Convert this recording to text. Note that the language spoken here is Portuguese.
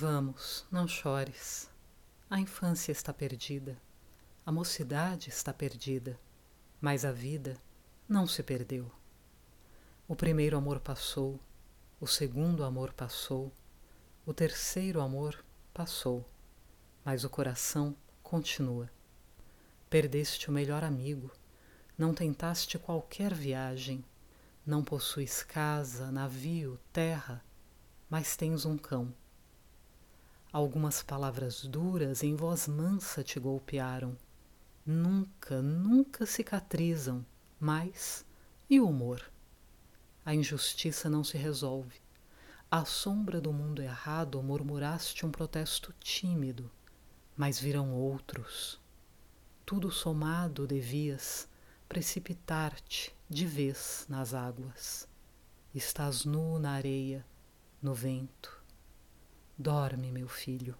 Vamos, não chores. A infância está perdida, a mocidade está perdida, mas a vida não se perdeu. O primeiro amor passou, o segundo amor passou, o terceiro amor passou, mas o coração continua. Perdeste o melhor amigo, não tentaste qualquer viagem, não possuis casa, navio, terra, mas tens um cão. Algumas palavras duras em voz mansa te golpearam. Nunca, nunca cicatrizam, mas e o humor? A injustiça não se resolve. À sombra do mundo errado murmuraste um protesto tímido, mas virão outros. Tudo somado devias precipitar-te de vez nas águas. Estás nu na areia, no vento Dorme, meu filho.